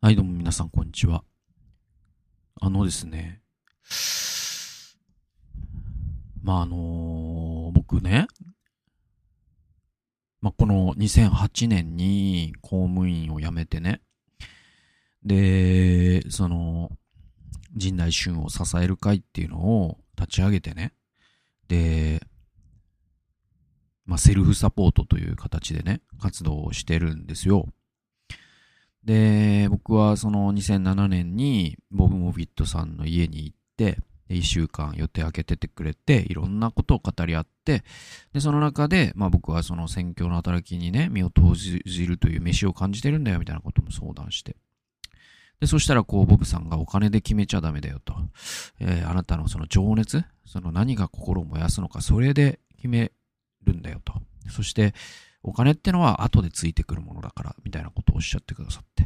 はい、どうも皆さん、こんにちは。あのですね、まあ、あのー僕ね、まあ、この2008年に公務員を辞めてね、で、その、陣内俊を支える会っていうのを立ち上げてね、で、まあ、セルフサポートという形でね、活動をしてるんですよ。で、僕はその2007年にボブ・モフィットさんの家に行って、で1週間予定開けててくれて、いろんなことを語り合って、で、その中で、まあ僕はその選挙の働きにね、身を投じるという飯を感じてるんだよみたいなことも相談して。で、そしたらこう、ボブさんがお金で決めちゃダメだよと。えーあなたのその情熱、その何が心を燃やすのか、それで決めるんだよと。そして、お金ってのは後でついてくるものだから、みたいなことをおっしゃってくださって。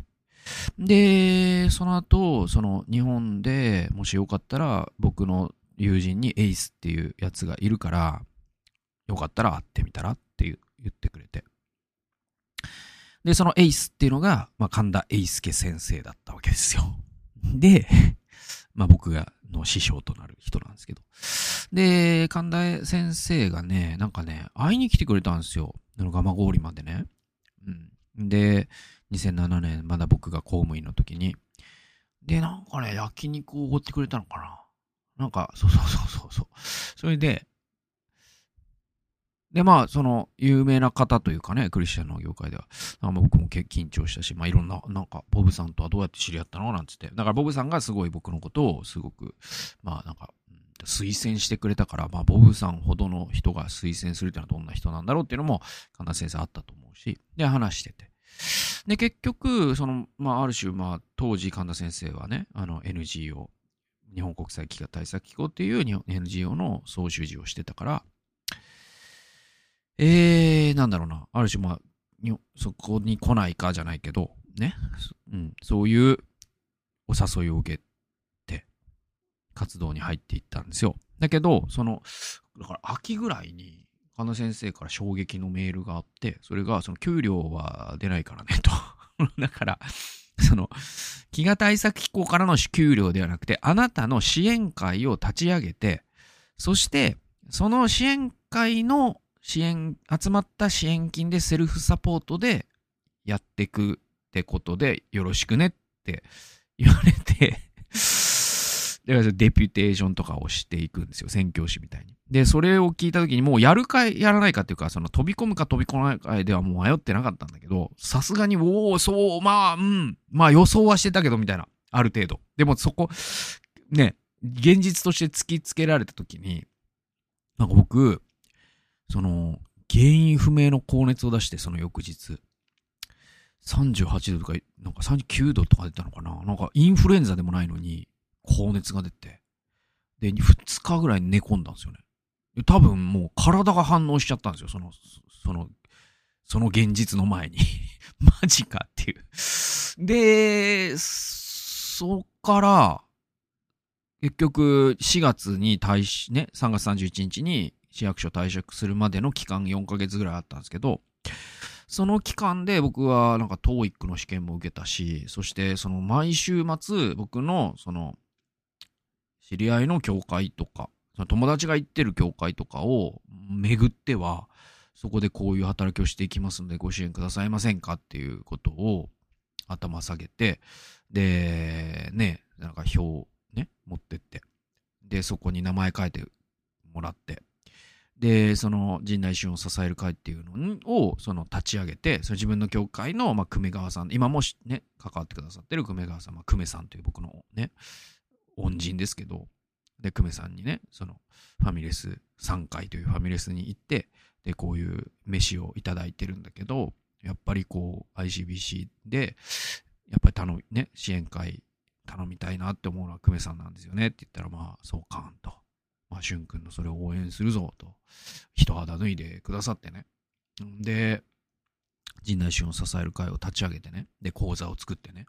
で、その後、その日本でもしよかったら、僕の友人にエイスっていうやつがいるから、よかったら会ってみたらって言ってくれて。で、そのエイスっていうのが、まあ、神田英介先生だったわけですよ。で、まあ僕が、の師匠となる人なんですけど。で、神田先生がね、なんかね、会いに来てくれたんですよ。あの蒲郡までね。うん。で、2007年、まだ僕が公務員の時に。で、なんかね、焼肉をおごってくれたのかな。なんか、そうそうそうそうそう。それで、で、まあ、その、有名な方というかね、クリスチャンの業界では、なんか僕も緊張したし、まあ、いろんな、なんか、ボブさんとはどうやって知り合ったのなんつって。だから、ボブさんがすごい僕のことを、すごく、まあ、なんか、推薦してくれたから、まあ、ボブさんほどの人が推薦するっていうのはどんな人なんだろうっていうのも、神田先生あったと思うし、で、話してて。で、結局、その、まあ、ある種、まあ、当時神田先生はね、あの、NGO、日本国際飢餓対策機構っていう NGO の総主事をしてたから、えー、なんだろうな、ある種、まあ、そこに来ないかじゃないけど、ね、うん、そういうお誘いを受けて、活動に入っていったんですよ。だけど、その、だから秋ぐらいに、神田先生から衝撃のメールがあって、それが、その給料は出ないからね、と。だから、その、飢餓対策機構からの給料ではなくて、あなたの支援会を立ち上げて、そして、その支援会の支援、集まった支援金でセルフサポートでやっていくってことでよろしくねって言われて、だからデピュテーションとかをしていくんですよ。宣教師みたいに。で、それを聞いたときにもうやるかやらないかっていうか、その飛び込むか飛び込まないかではもう迷ってなかったんだけど、さすがに、おお、そう、まあ、うん、まあ予想はしてたけどみたいな。ある程度。でもそこ、ね、現実として突きつけられたときに、なんか僕、その、原因不明の高熱を出して、その翌日、38度とか、なんか39度とか出たのかななんかインフルエンザでもないのに、高熱が出て、で、2日ぐらい寝込んだんですよね。多分もう体が反応しちゃったんですよ。その、その、その現実の前に。マジかっていう。で、そっから、結局、4月に退し、ね、3月31日に市役所退職するまでの期間4ヶ月ぐらいあったんですけど、その期間で僕はなんか TOEIC の試験も受けたし、そしてその毎週末僕のその知り合いの教会とか、その友達が行ってる教会とかを巡っては、そこでこういう働きをしていきますのでご支援くださいませんかっていうことを頭下げて、で、ね、なんか表ね、持ってって、で、そこに名前書いてもらって、で、その陣内俊を支える会っていうのをその立ち上げて、その自分の教会の、まあ、久米川さん、今もしね、関わってくださってる久米川さん、まあ、久米さんという僕のね、恩人ですけど、で、久米さんにね、そのファミレス3回というファミレスに行って、で、こういう飯をいただいてるんだけど、やっぱりこう ICBC で、やっぱり頼み、ね、支援会頼みたいなって思うのは久米さんなんですよねって言ったら、まあ、そうかんと。まあ、俊君のそれを応援するぞと、一肌脱いでくださってね。で、陣内俊を支える会を立ち上げてね。で、講座を作ってね。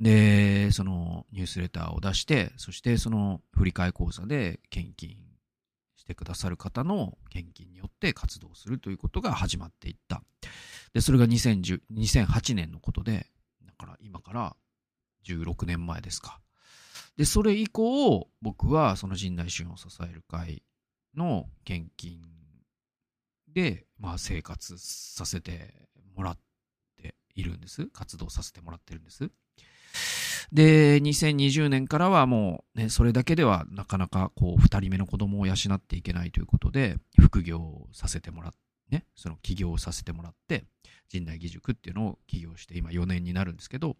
で、そのニュースレターを出して、そしてその振り替え講座で献金してくださる方の献金によって活動するということが始まっていった。で、それが2008年のことで、だから今から16年前ですか。で、それ以降、僕はその神内俊を支える会の献金で、まあ生活させてもらっているんです。活動させてもらってるんです。で、2020年からはもうね、それだけではなかなかこう、二人目の子供を養っていけないということで、副業をさせてもらって、ね、その起業させてもらって、神内義塾っていうのを起業して今4年になるんですけど、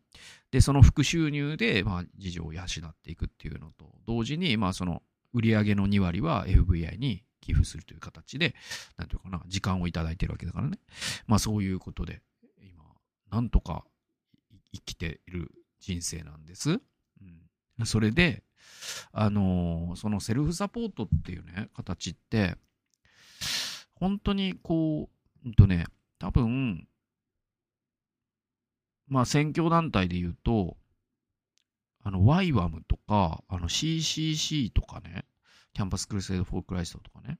で、その副収入で、まあ、事情を養っていくっていうのと、同時に、まあ、その売上の2割は FVI に寄付するという形で、なんていうかな、時間をいただいてるわけだからね。まあ、そういうことで、今、なんとか生きている人生なんです。うん、それで、あのー、そのセルフサポートっていうね、形って、本当にこう、うんとね、多分、まあ、宣教団体で言うと、あの、YWAM とか、あの、CCC とかね、 Campus Crusade for Christ とかね、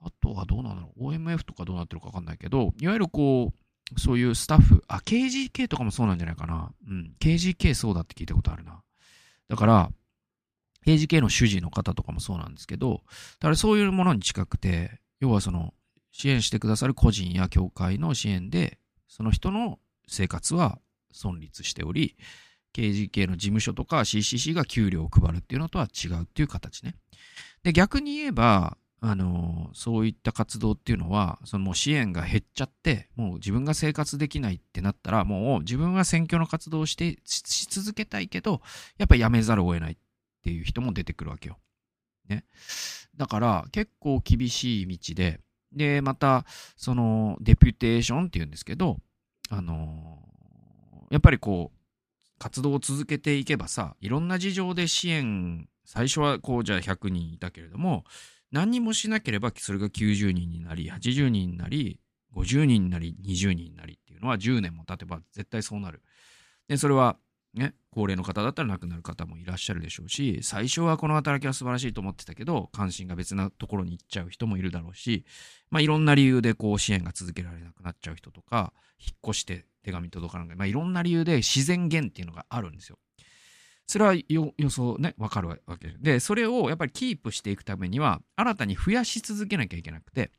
あとはどうなんだろう、OMF とかどうなってるかわかんないけど、いわゆるこう、そういうスタッフ、あ、KGK とかもそうなんじゃないかな。うん、KGK そうだって聞いたことあるな。だから、KGK の主事の方とかもそうなんですけど、だからそういうものに近くて、要はその、支援してくださる個人や協会の支援で、その人の生活は存立しており、KGK の事務所とか CCC が給料を配るっていうのとは違うっていう形ね。で、逆に言えば、あの、そういった活動っていうのは、そのもう支援が減っちゃって、もう自分が生活できないってなったら、もう自分は選挙の活動をしてし続けたいけど、やっぱやめざるを得ないっていう人も出てくるわけよ。ね。だから結構厳しい道で、で、また、その、デピュテーションっていうんですけど、あのやっぱりこう、活動を続けていけばさ、いろんな事情で支援、最初はこうじゃあ100人いたけれども、何にもしなければそれが90人になり、80人になり、50人になり、20人になりっていうのは10年も経てば絶対そうなる。で、それはね、高齢の方だったら亡くなる方もいらっしゃるでしょうし、最初はこの働きは素晴らしいと思ってたけど、関心が別なところに行っちゃう人もいるだろうし、まあいろんな理由でこう支援が続けられなくなっちゃう人とか、引っ越して手紙届かない。まあいろんな理由で自然減っていうのがあるんですよ。それは予想ね、わかるわけで。それをやっぱりキープしていくためには、新たに増やし続けなきゃいけなくて、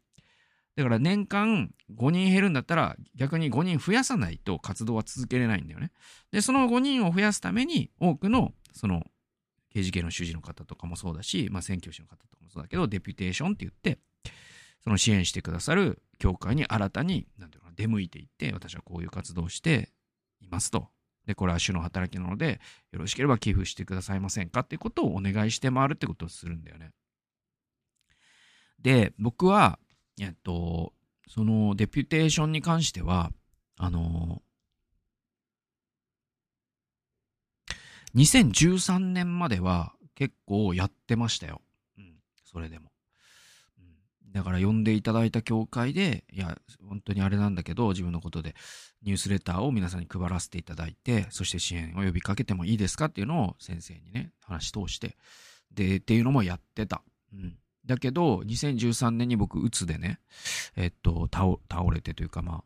だから年間5人減るんだったら逆に5人増やさないと活動は続けれないんだよね。で、その5人を増やすために多くのその刑事系の主事の方とかもそうだし、まあ選挙師の方とかもそうだけど、デピュテーションって言って、その支援してくださる教会に新たに、なんていうのかな出向いていって、私はこういう活動をしていますと。で、これは主の働きなので、よろしければ寄付してくださいませんか？っていうことをお願いして回るってことをするんだよね。で、僕は、えっと、そのデピュテーションに関しては、あの、2013年までは結構やってましたよ。うん、それでも。だから呼んでいただいた教会で、いや、本当にあれなんだけど、自分のことでニュースレターを皆さんに配らせていただいて、そして支援を呼びかけてもいいですかっていうのを先生にね、話通して、で、っていうのもやってた。うん。だけど、2013年に僕、うつでね、えっと、倒れてというか、まあ、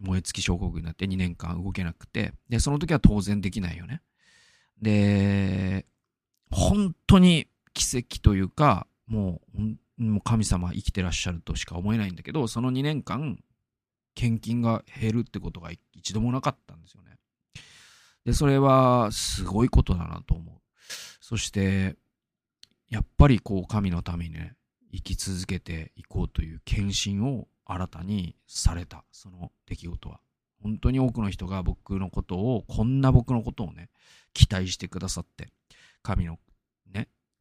燃え尽き症候群になって2年間動けなくて、で、その時は当然できないよね。で、本当に奇跡というか、もう本、もう神様生きてらっしゃるとしか思えないんだけど、その2年間、献金が減るってことが一度もなかったんですよね。で、それはすごいことだなと思う。そして、やっぱりこう神のためにね、生き続けていこうという献身を新たにされた、その出来事は。本当に多くの人が僕のことを、こんな僕のことをね、期待してくださって、神の、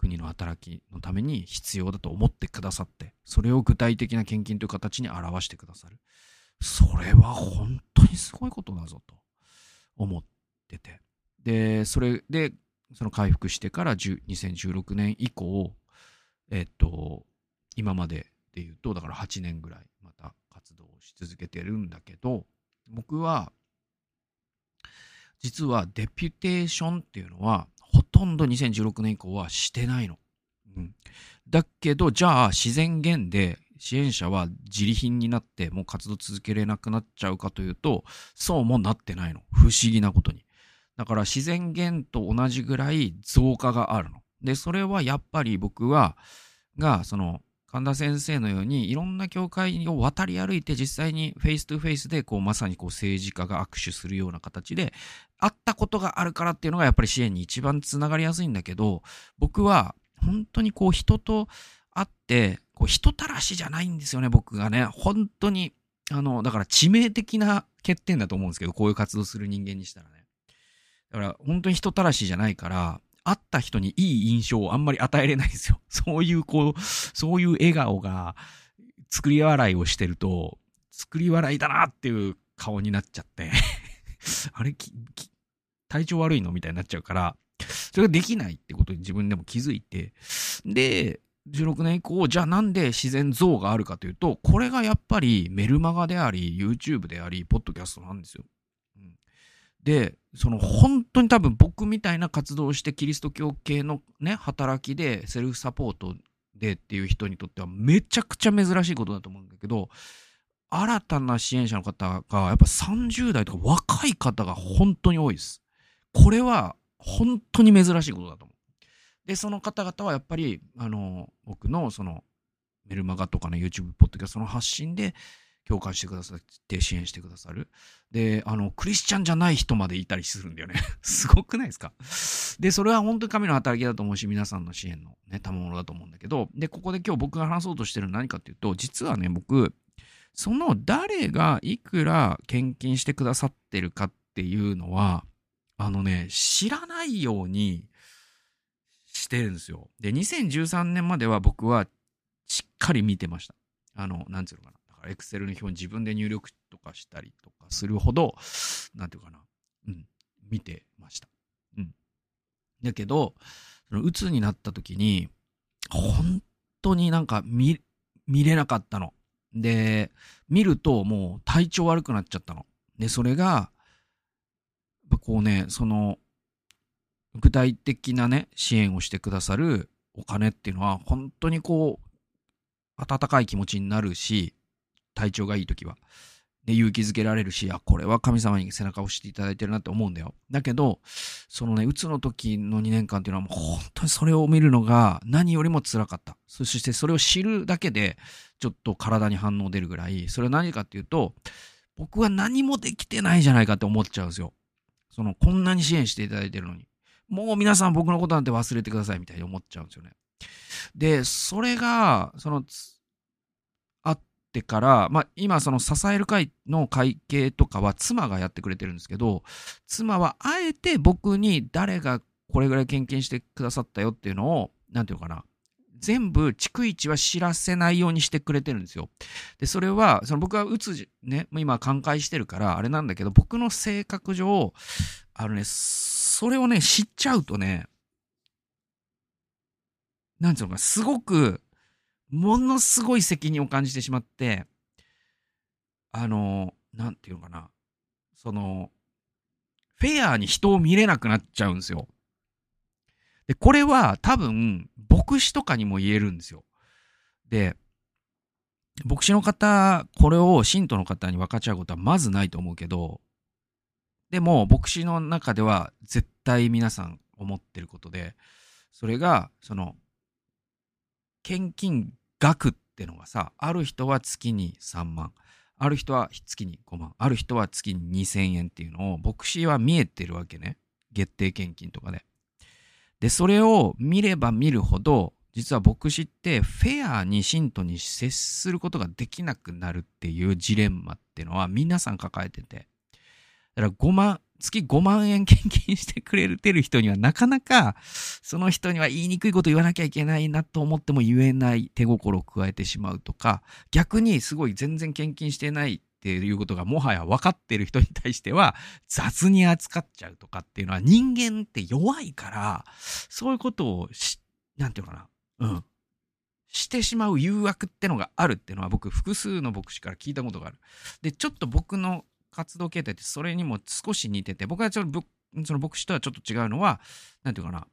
国の働きのために必要だと思ってくださって、それを具体的な献金という形に表してくださる。それは本当にすごいことだぞと思ってて。で、それで、その回復してから2016年以降、えっと、今までで言うと、だから8年ぐらいまた活動し続けてるんだけど、僕は、実はデピュテーションっていうのは、ほとんど2016年以降はしてないの。うん。だけど、じゃあ自然減で支援者は自利品になってもう活動続けれなくなっちゃうかというと、そうもなってないの。不思議なことに。だから自然減と同じぐらい増加があるの。で、それはやっぱり僕は、が、その、神田先生のようにいろんな教会を渡り歩いて実際に face to face でこうまさにこう政治家が握手するような形で会ったことがあるからっていうのがやっぱり支援に一番つながりやすいんだけど僕は本当にこう人と会ってこう人たらしじゃないんですよね僕がね。本当にあのだから致命的な欠点だと思うんですけどこういう活動する人間にしたらね。だから本当に人たらしじゃないから会った人にいい印象をあんまり与えれないんですよ。そういうこう、そういう笑顔が作り笑いをしてると、作り笑いだなっていう顔になっちゃって。あれ体調悪いの？みたいになっちゃうから、それができないってことに自分でも気づいて、で、16年以降、じゃあなんで自然像があるかというと、これがやっぱりメルマガであり、YouTube であり、ポッドキャストなんですよ。うんで、その本当に多分僕みたいな活動をしてキリスト教系のね、働きでセルフサポートでっていう人にとってはめちゃくちゃ珍しいことだと思うんだけど、新たな支援者の方がやっぱ30代とか若い方が本当に多いです。これは本当に珍しいことだと思う。で、その方々はやっぱり、あの、僕のそのメルマガとかの YouTube、ポッドキャストの発信で、共感してくださって支援してくださる。で、あの、クリスチャンじゃない人までいたりするんだよね。すごくないですか？で、それは本当に神の働きだと思うし、皆さんの支援のね、賜物だと思うんだけど、で、ここで今日僕が話そうとしてるのは何かっていうと、実はね、僕、その誰がいくら献金してくださってるかっていうのは、あのね、知らないようにしてるんですよ。で、2013年までは僕はしっかり見てました。あの、なんていうのかな。だからエクセルの表に自分で入力とかしたりとかするほど、なんていうかな、うん、見てました。うん。だけど、その、鬱になった時に、本当になんか見、見れなかったの。で、見るともう体調悪くなっちゃったの。で、それが、こうね、その、具体的なね、支援をしてくださるお金っていうのは、本当にこう、温かい気持ちになるし、体調がいい時は。で、勇気づけられるし、あ、これは神様に背中を押していただいてるなって思うんだよ。だけど、そのね、うつの時の2年間っていうのはもう本当にそれを見るのが何よりも辛かった。そしてそれを知るだけで、ちょっと体に反応出るぐらい、それは何かっていうと、僕は何もできてないじゃないかって思っちゃうんですよ。その、こんなに支援していただいてるのに。もう皆さん僕のことなんて忘れてくださいみたいに思っちゃうんですよね。で、それが、その、ってから、まあ、今その支える会の会計とかは妻がやってくれてるんですけど、妻はあえて僕に誰がこれぐらい献金してくださったよっていうのを、なんていうのかな、全部逐一は知らせないようにしてくれてるんですよ。で、それは、その僕はうつ、ね、今寛解してるからあれなんだけど、僕の性格上、あのね、それをね、知っちゃうとね、なんていうのかな、すごくものすごい責任を感じてしまって、あの、なんていうのかな、その、フェアに人を見れなくなっちゃうんですよ。で、これは多分、牧師とかにも言えるんですよ。で、牧師の方、これを信徒の方に分かち合うことはまずないと思うけど、でも、牧師の中では絶対皆さん思ってることで、それが、その、献金額ってのがさ、ある人は月に3万、ある人は月に5万、ある人は月に2000円っていうのを牧師は見えてるわけね。月定献金とかで。で、それを見れば見るほど、実は牧師ってフェアに信徒に接することができなくなるっていうジレンマっていうのは皆さん抱えてて。だから5万、月5万円献金してくれてる人にはなかなかその人には言いにくいこと言わなきゃいけないなと思っても言えない手心を加えてしまうとか逆にすごい全然献金してないっていうことがもはや分かってる人に対しては雑に扱っちゃうとかっていうのは人間って弱いからそういうことをし、なんていうのかな、うん。してしまう誘惑ってのがあるっていうのは僕複数の牧師から聞いたことがある。で、ちょっと僕の活動形態ってそれにも少し似てて、僕はちょっとその牧師とはちょっと違うのは、なんていうかな、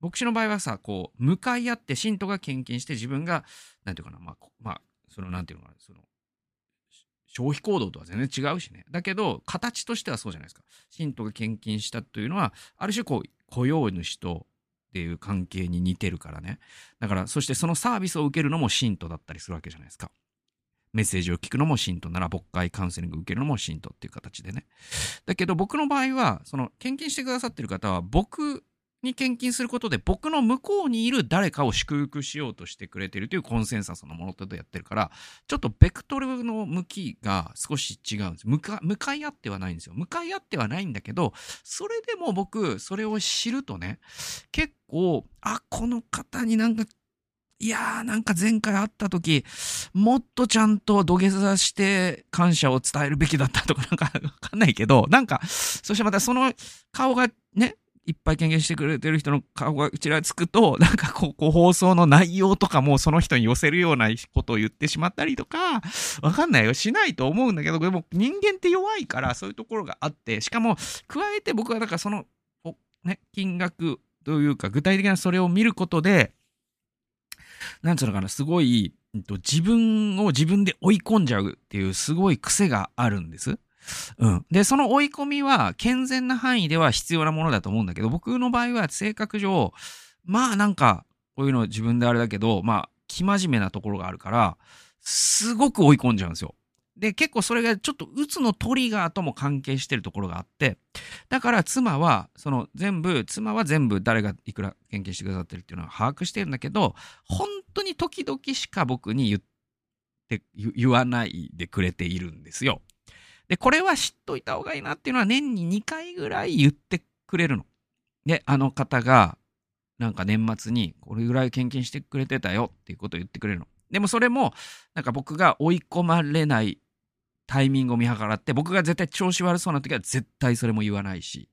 牧師の場合はさ、こう、向かい合って信徒が献金して自分が、なんていうかな、まあ、まあ、その、なんていうのかな、その、消費行動とは全然違うしね。だけど、形としてはそうじゃないですか。信徒が献金したというのは、ある種こう、雇用主とっていう関係に似てるからね。だから、そしてそのサービスを受けるのも信徒だったりするわけじゃないですか。メッセージを聞くのも信徒なら、牧会カウンセリング受けるのも信徒っていう形でね。だけど僕の場合は、その献金してくださってる方は、僕に献金することで僕の向こうにいる誰かを祝福しようとしてくれてるというコンセンサスのものとやってるからちょっとベクトルの向きが少し違うんです向か向かい合ってはないんですよ向かい合ってはないんだけどそれでも僕それを知るとね結構あこの方になんかいやーなんか前回会った時もっとちゃんと土下座して感謝を伝えるべきだったとかなんかわかんないけどなんかそしてまたその顔がねいっぱい献金してくれてる人の顔がちらつくと、なんかこう、放送の内容とかもその人に寄せるようなことを言ってしまったりとか、わかんないよ。しないと思うんだけど、でも人間って弱いからそういうところがあって、しかも、加えて僕はだからその、ね、金額というか、具体的なそれを見ることで、なんつうのかな、すごい、自分を自分で追い込んじゃうっていうすごい癖があるんです。うん。で、その追い込みは健全な範囲では必要なものだと思うんだけど、僕の場合は性格上、まあなんか、こういうの自分であれだけど、まあ、生真面目なところがあるから、すごく追い込んじゃうんですよ。で、結構それがちょっと鬱のトリガーとも関係してるところがあって、だから妻は、その全部、妻は全部誰がいくら献金してくださってるっていうのは把握してるんだけど、本本当に時々しか僕に言って、言わないでくれているんですよ。で、これは知っといた方がいいなっていうのは年に2回ぐらい言ってくれるの。で、あの方が、なんか年末にこれぐらい献金してくれてたよっていうことを言ってくれるの。でもそれも、なんか僕が追い込まれないタイミングを見計らって、僕が絶対調子悪そうな時は絶対それも言わないし、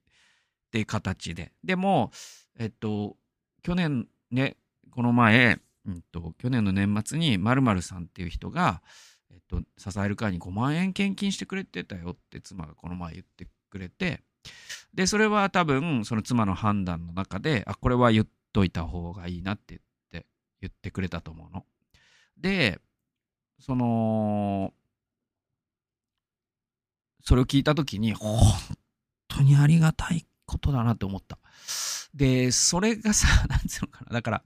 っていう形で。でも、えっと、去年ね、この前、んと、去年の年末に〇〇さんっていう人が、えっと、支える会に5万円献金してくれてたよって妻がこの前言ってくれて、で、それは多分、その妻の判断の中で、あ、これは言っといた方がいいなって言って、言ってくれたと思うの。で、その、それを聞いたときに、本当にありがたいことだなって思った。で、それがさ、なんつうのかな。だから、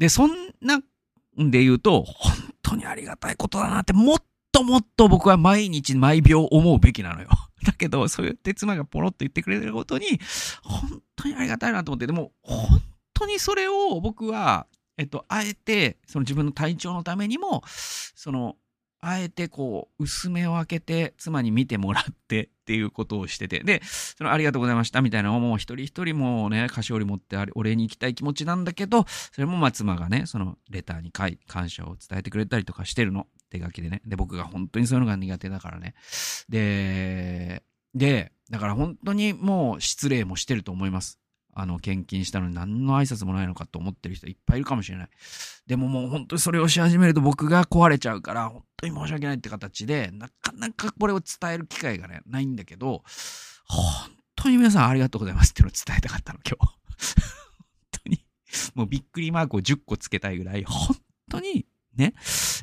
で、そんなんで言うと、本当にありがたいことだなって、もっともっと僕は毎日毎秒思うべきなのよ。だけど、そうやって妻がポロッと言ってくれてることに、本当にありがたいなと思って、でも、本当にそれを僕は、えっと、あえて、その自分の体調のためにも、その、あえてこう、薄めを開けて妻に見てもらってっていうことをしてて、で、そのありがとうございましたみたいなのをもう一人一人もうね、菓子折り持ってお礼に行きたい気持ちなんだけど、それもま妻がね、そのレターに書い、感謝を伝えてくれたりとかしてるの。手書きでね。で、僕が本当にそういうのが苦手だからね。で、で、だから本当にもう失礼もしてると思います。あの、献金したのに何の挨拶もないのかと思ってる人いっぱいいるかもしれない。でももう本当にそれをし始めると僕が壊れちゃうから、本当に申し訳ないって形で、なかなかこれを伝える機会がね、ないんだけど、本当に皆さんありがとうございますっていうのを伝えたかったの、今日。本当に。もうびっくりマークを10個つけたいぐらい、本当にね、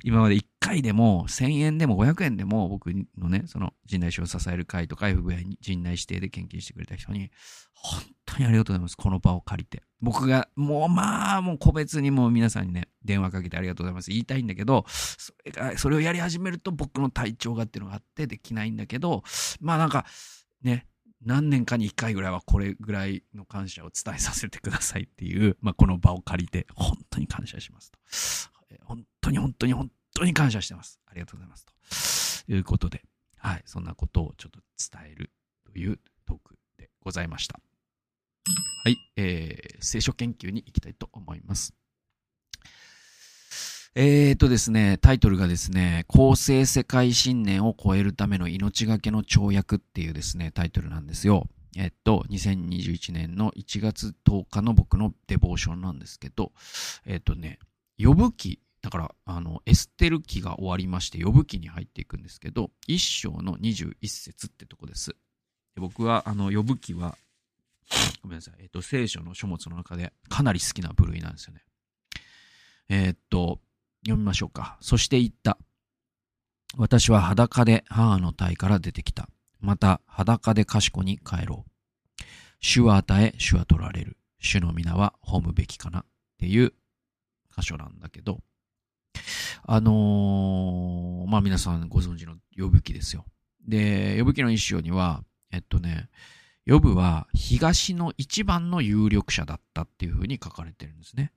今まで1回でも1000円でも500円でも僕のね、その陣内師を支える会とか FBI 陣内指定で献金してくれた人に、本当にありがとうございます。この場を借りて。僕が、もうまあ、もう個別にもう皆さんにね、電話かけてありがとうございます。言いたいんだけど、それが、それをやり始めると僕の体調がっていうのがあってできないんだけど、まあなんか、ね、何年かに1回ぐらいはこれぐらいの感謝を伝えさせてくださいっていう、まあこの場を借りて、本当に感謝しますと。本当に本当に本当に感謝してます。ありがとうございます。ということで、はい、そんなことをちょっと伝えるというトークでございました。はい、えー、聖書研究に行きたいと思います。えーとですね、タイトルがですね、公正世界信念を超えるための命がけの跳躍っていうですね、タイトルなんですよ。えっと、2021年の1月10日の僕のデボーションなんですけど、えっとね、呼ぶ記、だから、あの、エステル記が終わりまして、呼ぶ記に入っていくんですけど、一章の21節ってとこです。で僕は、あの、呼ぶ記は、ごめんなさい、えっと、聖書の書物の中でかなり好きな部類なんですよね。えっと、読みましょうか。そして言った。私は裸で母の体から出てきた。また裸で賢に帰ろう。主は与え、主は取られる。主の皆は褒むべきかなっていう箇所なんだけど、あのー、まあ皆さんご存知の呼ぶ記ですよ。で、呼ぶ記の一章には、えっとね、呼ぶは東の一番の有力者だったっていうふうに書かれてるんですね。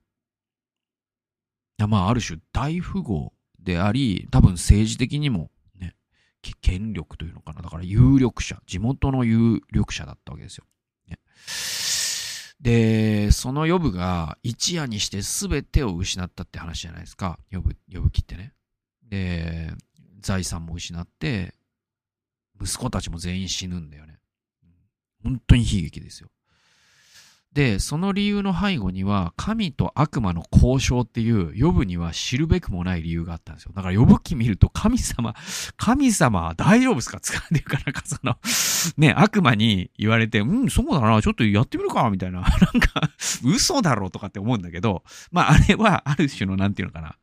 まあ、ある種大富豪であり、多分政治的にもね、権力というのかな。だから有力者、地元の有力者だったわけですよ。ね、で、その呼ぶが一夜にして全てを失ったって話じゃないですか。呼ぶ、呼ぶ切ってね。で、財産も失って、息子たちも全員死ぬんだよね。本当に悲劇ですよ。で、その理由の背後には、神と悪魔の交渉っていう、呼ぶには知るべくもない理由があったんですよ。だから呼ぶ気見ると、神様、神様大丈夫ですか？使っていうかなんかその、ね、悪魔に言われて、うん、そうだな、ちょっとやってみるか、みたいな。なんか、嘘だろうとかって思うんだけど、まあ、あれは、ある種の、なんていうのかな。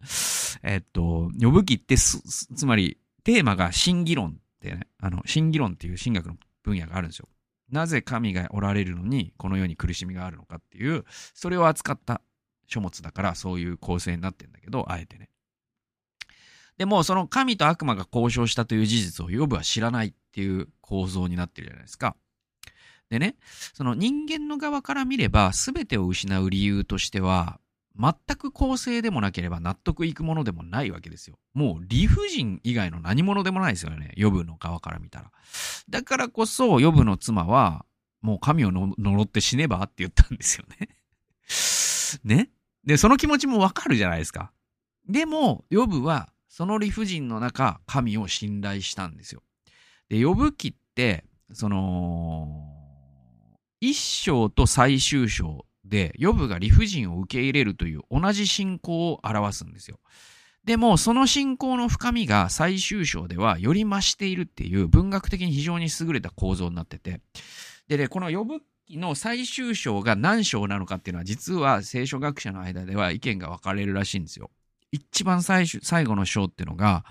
えっと、呼ぶ気ってつまり、テーマが新議論ってね、あの、新議論っていう神学の分野があるんですよ。なぜ神がおられるのにこの世に苦しみがあるのかっていう、それを扱った書物だからそういう構成になってんだけど、あえてね。でも、その神と悪魔が交渉したという事実をヨブは知らないっていう構造になってるじゃないですか。でね、その人間の側から見れば全てを失う理由としては、全く公正でもなければ納得いくものでもないわけですよ。もう理不尽以外の何者でもないですよね。予部の側から見たら。だからこそ、予部の妻は、もう神を呪って死ねばって言ったんですよね。ね？で、その気持ちもわかるじゃないですか。でも、予部は、その理不尽の中、神を信頼したんですよ。で、予部記って、その、一章と最終章で、ヨブが理不尽を受け入れるという同じ信仰を表すんですよ。でも、その信仰の深みが最終章ではより増しているっていう文学的に非常に優れた構造になってて。でね、この呼ぶ記の最終章が何章なのかっていうのは実は聖書学者の間では意見が分かれるらしいんですよ。一番最初、最後の章っていうのが、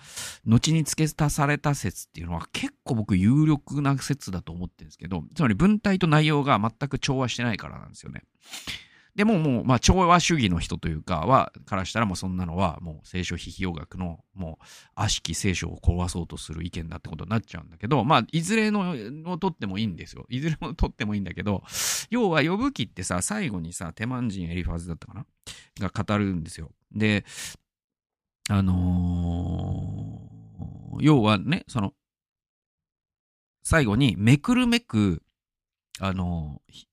後に付け足された説っていうのは結構僕有力な説だと思ってるんですけど、つまり文体と内容が全く調和してないからなんですよね。でももう、まあ、調和主義の人というかは、からしたらもうそんなのは、もう聖書批評学の、もう、悪しき聖書を壊そうとする意見だってことになっちゃうんだけど、まあ、いずれのを取ってもいいんですよ。いずれも取ってもいいんだけど、要は、呼ぶ記ってさ、最後にさ、テマン人エリファズだったかな？が語るんですよ。で、あのー、要はね、その、最後にめくるめく、あのー、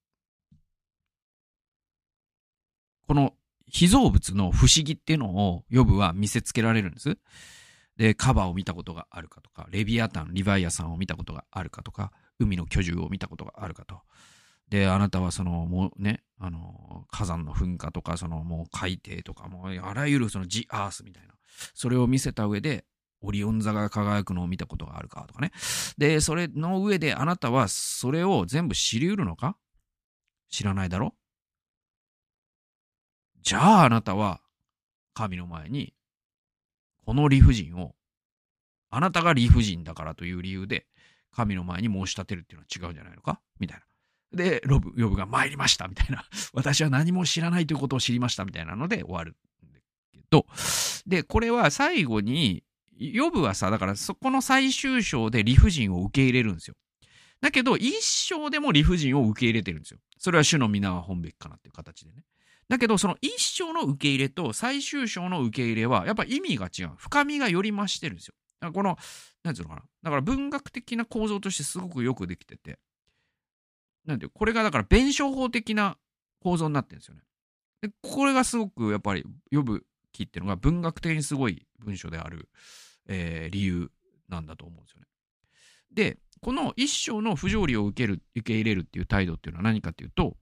この被造物の不思議っていうのをヨブは見せつけられるんです。で、カバーを見たことがあるかとか、レビアタン、リヴァイアさんを見たことがあるかとか、海の巨獣を見たことがあるかと。で、あなたはその、もうね、あの、火山の噴火とか、そのもう海底とか、もうあらゆるそのジ・アースみたいな。それを見せた上で、オリオン座が輝くのを見たことがあるかとかね。で、それの上であなたはそれを全部知り得るのか？知らないだろ？じゃああなたは神の前にこの理不尽をあなたが理不尽だからという理由で神の前に申し立てるっていうのは違うんじゃないのか？みたいな。で、ロブ、ヨブが参りましたみたいな。私は何も知らないということを知りましたみたいなので終わるど、で、これは最後に、ヨブはさ、だからそこの最終章で理不尽を受け入れるんですよ。だけど、一章でも理不尽を受け入れてるんですよ。それは主の皆は本べきかなっていう形でね。だけど、その一章の受け入れと最終章の受け入れは、やっぱ意味が違う。深みがより増してるんですよ。だからこの、なんていうのかな。だから文学的な構造としてすごくよくできてて。なんていう、これがだから弁証法的な構造になってるんですよね。で、これがすごくやっぱり呼ぶ気っていうのが文学的にすごい文章である、えー、理由なんだと思うんですよね。で、この一章の不条理を受ける、受け入れるっていう態度っていうのは何かっていうと、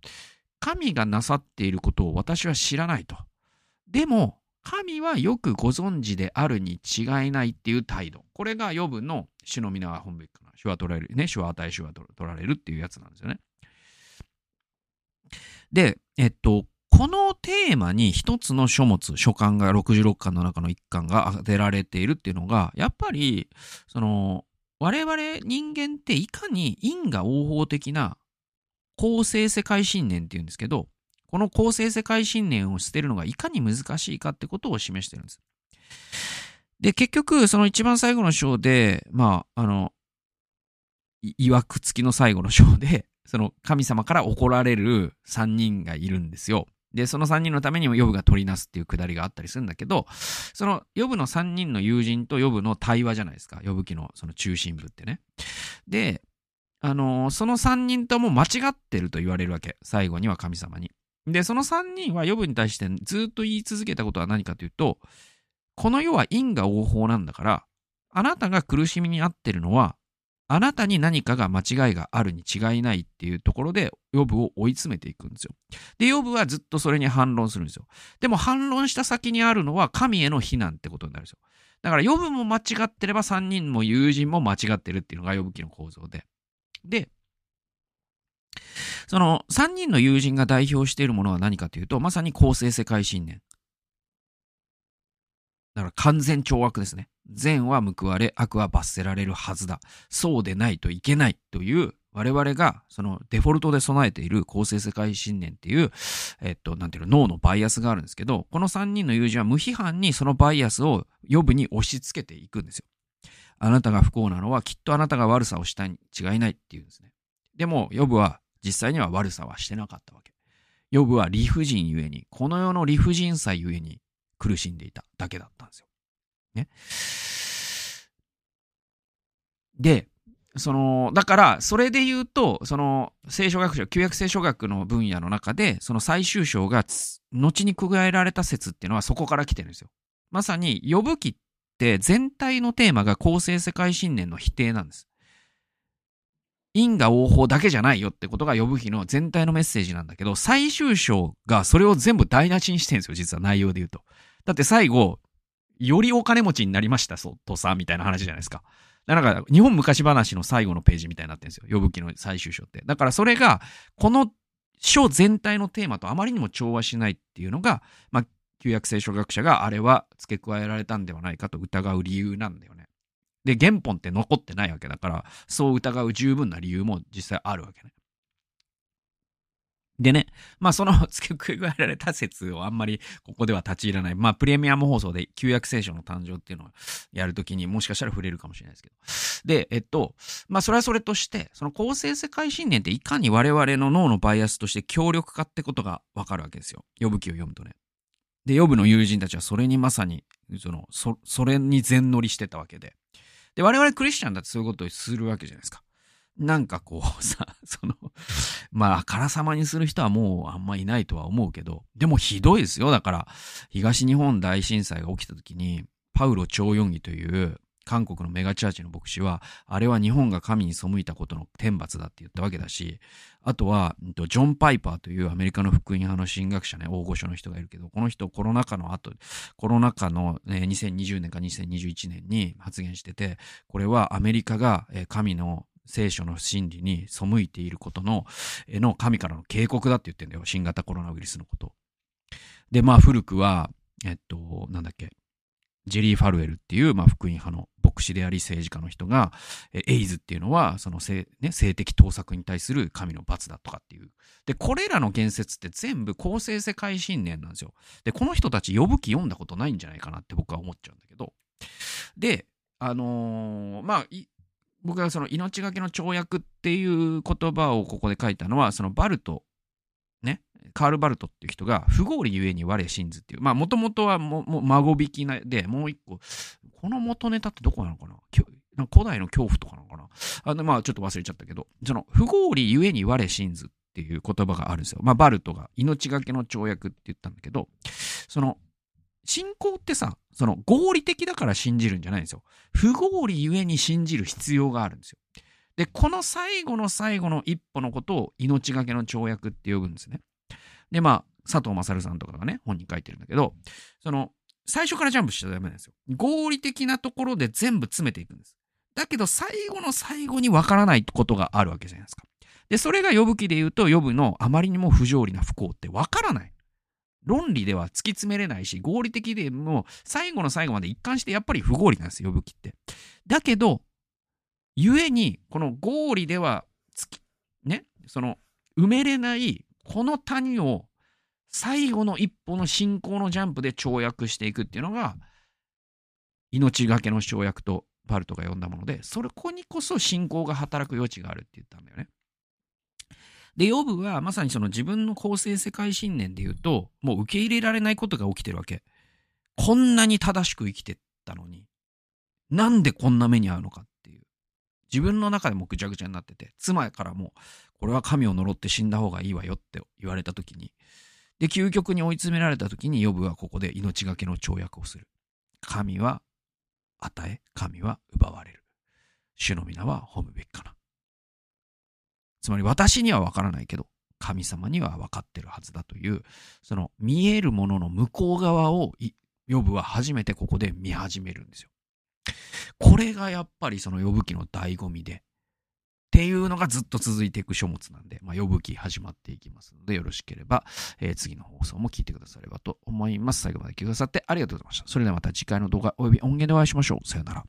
神がなさっていることを私は知らないと。でも、神はよくご存知であるに違いないっていう態度。これが予部の主の皆は本べきかな。主は取られる。ね。主は与え、主は取られるっていうやつなんですよね。で、えっと、このテーマに一つの書物、書簡が66巻の中の一巻が当てられているっていうのが、やっぱり、その、我々人間っていかに因果応報的な公正世界信念っていうんですけど、この公正世界信念を捨てるのがいかに難しいかってことを示してるんです。で、結局、その一番最後の章で、まあ、あの、いわくつきの最後の章で、その神様から怒られる3人がいるんですよ。で、その3人のためにもヨブが取りなすっていうくだりがあったりするんだけど、そのヨブの3人の友人とヨブの対話じゃないですか。ヨブ記のその中心部ってね。で、あのー、その3人とも間違ってると言われるわけ。最後には神様に。で、その3人はヨブに対してずっと言い続けたことは何かというと、この世は因果応報なんだから、あなたが苦しみに遭ってるのは、あなたに何かが間違いがあるに違いないっていうところで、ヨブを追い詰めていくんですよ。で、ヨブはずっとそれに反論するんですよ。でも反論した先にあるのは神への非難ってことになるんですよ。だから、ヨブも間違ってれば3人も友人も間違ってるっていうのがヨブ記の構造で。で、その3人の友人が代表しているものは何かというと、まさに公正世界信念。だから完全懲悪ですね。善は報われ、悪は罰せられるはずだ。そうでないといけないという我々がそのデフォルトで備えている公正世界信念っていう、えっと、なんていうの、脳のバイアスがあるんですけど、この3人の友人は無批判にそのバイアスを予部に押し付けていくんですよ。あなたが不幸なのはきっとあなたが悪さをしたに違いないっていうんですね。でも、ヨブは実際には悪さはしてなかったわけ。ヨブは理不尽ゆえに、この世の理不尽さゆえに苦しんでいただけだったんですよ。ね。で、その、だから、それで言うと、その、聖書学者、旧約聖書学の分野の中で、その最終章が、後に加えられた説っていうのはそこから来てるんですよ。まさに、呼ぶ記って全体のテーマが公正世界信念の否定なんです。因果応報だけじゃないよってことが呼ぶ記の全体のメッセージなんだけど、最終章がそれを全部台無しにしてるんですよ、実は内容で言うと。だって最後、よりお金持ちになりましたそうとさ、みたいな話じゃないですか。なんか、日本昔話の最後のページみたいになってるんですよ。呼ぶ記の最終章って。だからそれが、この書全体のテーマとあまりにも調和しないっていうのが、まあ、旧約聖書学者があれは付け加えられたんではないかと疑う理由なんだよね。で、原本って残ってないわけだから、そう疑う十分な理由も実際あるわけね。でね、まあその 付け加えられた説をあんまり ここでは立ち入らない。まあプレミアム放送で旧約聖書の誕生っていうのをやるときにもしかしたら触れるかもしれないですけど。で、えっと、まあそれはそれとして、その公正世界信念っていかに我々の脳のバイアスとして強力かってことがわかるわけですよ。呼ぶ記を読むとね。で、呼ぶの友人たちはそれにまさに、その、そ、それに全乗りしてたわけで。で、我々クリスチャンだってそういうことをするわけじゃないですか。なんかこうさ、その、まあ、あからさまにする人はもうあんまいないとは思うけど、でもひどいですよ。だから、東日本大震災が起きた時に、パウロ超四義という韓国のメガチャーチの牧師は、あれは日本が神に背いたことの天罰だって言ったわけだし、あとは、ジョン・パイパーというアメリカの福音派の神学者ね、大御所の人がいるけど、この人コロナ禍の後、コロナ禍の、ね、2020年か2021年に発言してて、これはアメリカが神の聖書の真理に背いていることの、の神からの警告だって言ってんだよ。新型コロナウイルスのこと。で、まあ古くは、えっと、なんだっけ、ジェリー・ファルエルっていう、まあ、福音派の牧師であり政治家の人が、エイズっていうのは、その性,、ね、性的盗作に対する神の罰だとかっていう。で、これらの言説って全部公正世界信念なんですよ。で、この人たち呼ぶ気読んだことないんじゃないかなって僕は思っちゃうんだけど。で、あのー、まあ、僕がその命がけの跳躍っていう言葉をここで書いたのは、そのバルト、ね、カール・バルトっていう人が、不合理ゆえに我信ずっていう、まあ、もともとはもも孫引きで、もう一個、この元ネタってどこなのかな？古代の恐怖とかなのかな？あの、まあ、ちょっと忘れちゃったけど、その、不合理ゆえに我信ずっていう言葉があるんですよ。まあ、バルトが命がけの跳躍って言ったんだけど、その、信仰ってさ、その合理的だから信じるんじゃないんですよ。不合理ゆえに信じる必要があるんですよ。で、この最後の最後の一歩のことを命がけの跳躍って呼ぶんですね。で、まあ、佐藤勝さんとかがね、本に書いてるんだけど、その、最初からジャンプしちゃダメなんですよ。合理的なところで全部詰めていくんです。だけど、最後の最後にわからないことがあるわけじゃないですか。で、それが呼ぶ気で言うと、呼ぶのあまりにも不条理な不幸ってわからない。論理では突き詰めれないし、合理的でも最後の最後まで一貫してやっぱり不合理なんですよ、呼ぶ気って。だけど、故に、この合理ではつき、ね、その、埋めれない、この谷を最後の一歩の進行のジャンプで跳躍していくっていうのが、命がけの跳躍とパルトが呼んだもので、それこにこそ信仰が働く余地があるって言ったんだよね。で、ヨブはまさにその自分の公正世界信念で言うと、もう受け入れられないことが起きてるわけ。こんなに正しく生きてったのに、なんでこんな目に遭うのかっていう。自分の中でもぐちゃぐちゃになってて、妻からも、これは神を呪って死んだ方がいいわよって言われた時に、で、究極に追い詰められた時に、ヨブはここで命がけの跳躍をする。神は与え、神は奪われる。主の皆は褒むべきかな。つまり私にはわからないけど、神様には分かってるはずだという、その見えるものの向こう側を、ヨブは初めてここで見始めるんですよ。これがやっぱりその呼ぶ記の醍醐味で、っていうのがずっと続いていく書物なんで、まあ、呼ぶ記始まっていきますので、よろしければ、えー、次の放送も聞いてくださればと思います。最後まで聞いてくださってありがとうございました。それではまた次回の動画及び音源でお会いしましょう。さよなら。